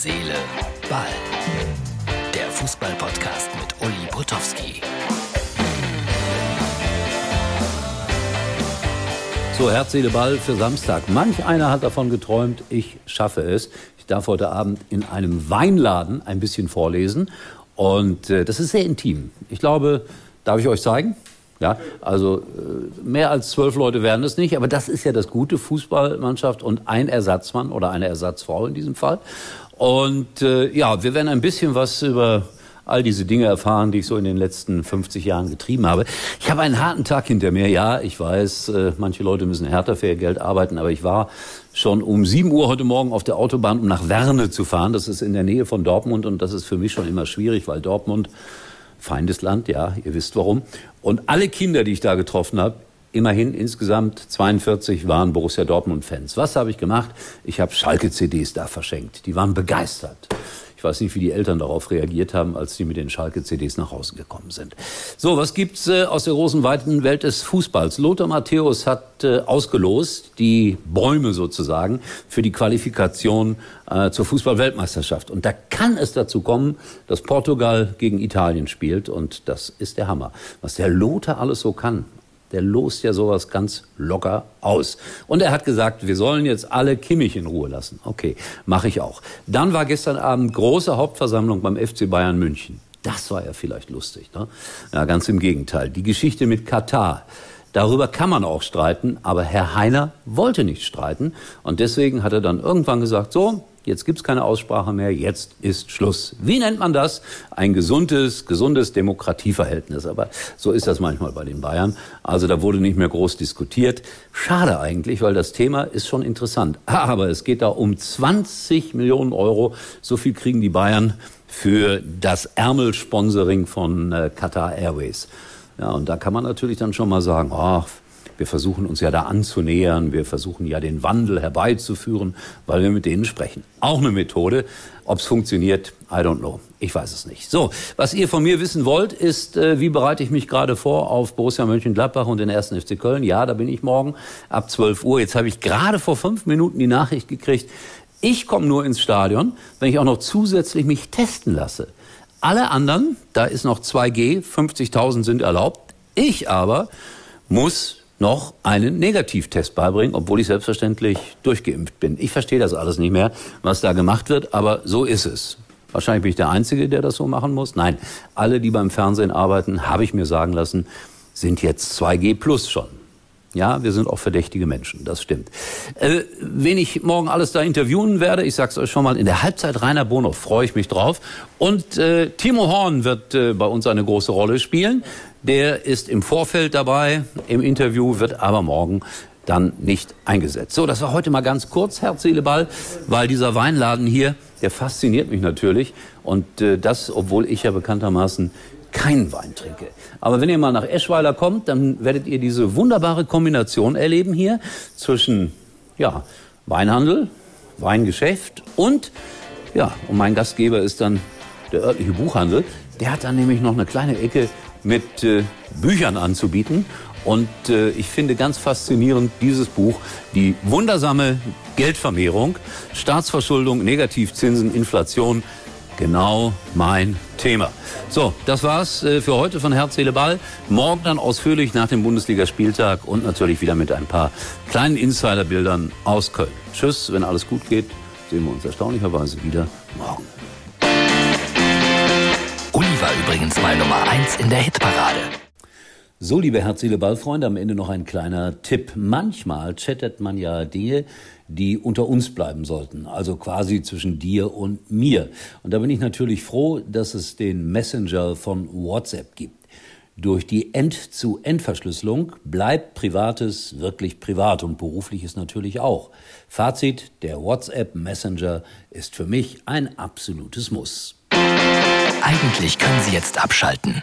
Seele, Ball. Der Fußball-Podcast mit Uli Potowski. So, Herz, Seele, Ball für Samstag. Manch einer hat davon geträumt, ich schaffe es. Ich darf heute Abend in einem Weinladen ein bisschen vorlesen. Und äh, das ist sehr intim. Ich glaube, darf ich euch zeigen? Ja, also äh, mehr als zwölf Leute werden es nicht, aber das ist ja das gute Fußballmannschaft und ein Ersatzmann oder eine Ersatzfrau in diesem Fall. Und äh, ja, wir werden ein bisschen was über all diese Dinge erfahren, die ich so in den letzten 50 Jahren getrieben habe. Ich habe einen harten Tag hinter mir. Ja, ich weiß, äh, manche Leute müssen härter für ihr Geld arbeiten, aber ich war schon um 7 Uhr heute Morgen auf der Autobahn, um nach Werne zu fahren. Das ist in der Nähe von Dortmund und das ist für mich schon immer schwierig, weil Dortmund Feindesland, ja, ihr wisst warum. Und alle Kinder, die ich da getroffen habe, immerhin insgesamt 42 waren Borussia Dortmund-Fans. Was habe ich gemacht? Ich habe Schalke-CDs da verschenkt. Die waren begeistert. Ich weiß nicht, wie die Eltern darauf reagiert haben, als sie mit den Schalke-CDs nach Hause gekommen sind. So, was gibt's äh, aus der großen, weiten Welt des Fußballs? Lothar Matthäus hat äh, ausgelost die Bäume sozusagen für die Qualifikation äh, zur Fußball-Weltmeisterschaft. Und da kann es dazu kommen, dass Portugal gegen Italien spielt. Und das ist der Hammer. Was der Lothar alles so kann. Der lost ja sowas ganz locker aus. Und er hat gesagt, wir sollen jetzt alle Kimmich in Ruhe lassen. Okay, mache ich auch. Dann war gestern Abend große Hauptversammlung beim FC Bayern München. Das war ja vielleicht lustig. Ne? Ja, ganz im Gegenteil. Die Geschichte mit Katar. Darüber kann man auch streiten, aber Herr Heiner wollte nicht streiten. Und deswegen hat er dann irgendwann gesagt, so, jetzt gibt's keine Aussprache mehr, jetzt ist Schluss. Wie nennt man das? Ein gesundes, gesundes Demokratieverhältnis. Aber so ist das manchmal bei den Bayern. Also da wurde nicht mehr groß diskutiert. Schade eigentlich, weil das Thema ist schon interessant. Aber es geht da um 20 Millionen Euro. So viel kriegen die Bayern für das Ärmelsponsoring von äh, Qatar Airways. Ja, und da kann man natürlich dann schon mal sagen, ach, wir versuchen uns ja da anzunähern, wir versuchen ja den Wandel herbeizuführen, weil wir mit denen sprechen. Auch eine Methode. Ob es funktioniert, I don't know. Ich weiß es nicht. So, was ihr von mir wissen wollt, ist, äh, wie bereite ich mich gerade vor auf Borussia Mönchengladbach und den ersten FC Köln? Ja, da bin ich morgen ab 12 Uhr. Jetzt habe ich gerade vor fünf Minuten die Nachricht gekriegt, ich komme nur ins Stadion, wenn ich auch noch zusätzlich mich testen lasse. Alle anderen, da ist noch 2G, 50.000 sind erlaubt. Ich aber muss noch einen Negativtest beibringen, obwohl ich selbstverständlich durchgeimpft bin. Ich verstehe das alles nicht mehr, was da gemacht wird, aber so ist es. Wahrscheinlich bin ich der Einzige, der das so machen muss. Nein, alle, die beim Fernsehen arbeiten, habe ich mir sagen lassen, sind jetzt 2G plus schon. Ja, wir sind auch verdächtige Menschen, das stimmt. Äh, wen ich morgen alles da interviewen werde, ich sag's euch schon mal, in der Halbzeit Rainer Bonhoff, freue ich mich drauf. Und äh, Timo Horn wird äh, bei uns eine große Rolle spielen. Der ist im Vorfeld dabei, im Interview, wird aber morgen dann nicht eingesetzt. So, das war heute mal ganz kurz, Herz, Seele, Ball, weil dieser Weinladen hier, der fasziniert mich natürlich. Und äh, das, obwohl ich ja bekanntermaßen keinen Wein trinke. Aber wenn ihr mal nach Eschweiler kommt, dann werdet ihr diese wunderbare Kombination erleben hier zwischen ja, Weinhandel, Weingeschäft und ja, und mein Gastgeber ist dann der örtliche Buchhandel. Der hat dann nämlich noch eine kleine Ecke mit äh, Büchern anzubieten. Und äh, ich finde ganz faszinierend dieses Buch, die wundersame Geldvermehrung, Staatsverschuldung, Negativzinsen, Inflation, genau mein Thema. So, das war's äh, für heute von Herz, Seele, Ball. Morgen dann ausführlich nach dem Bundesligaspieltag und natürlich wieder mit ein paar kleinen Insiderbildern aus Köln. Tschüss, wenn alles gut geht, sehen wir uns erstaunlicherweise wieder morgen. Uli war übrigens mal Nummer 1 in der Hitparade. So, liebe herzliche Ballfreunde, am Ende noch ein kleiner Tipp. Manchmal chattet man ja Dinge, die unter uns bleiben sollten, also quasi zwischen dir und mir. Und da bin ich natürlich froh, dass es den Messenger von WhatsApp gibt. Durch die End-zu-End-Verschlüsselung bleibt Privates wirklich privat und berufliches natürlich auch. Fazit, der WhatsApp Messenger ist für mich ein absolutes Muss. Eigentlich können Sie jetzt abschalten.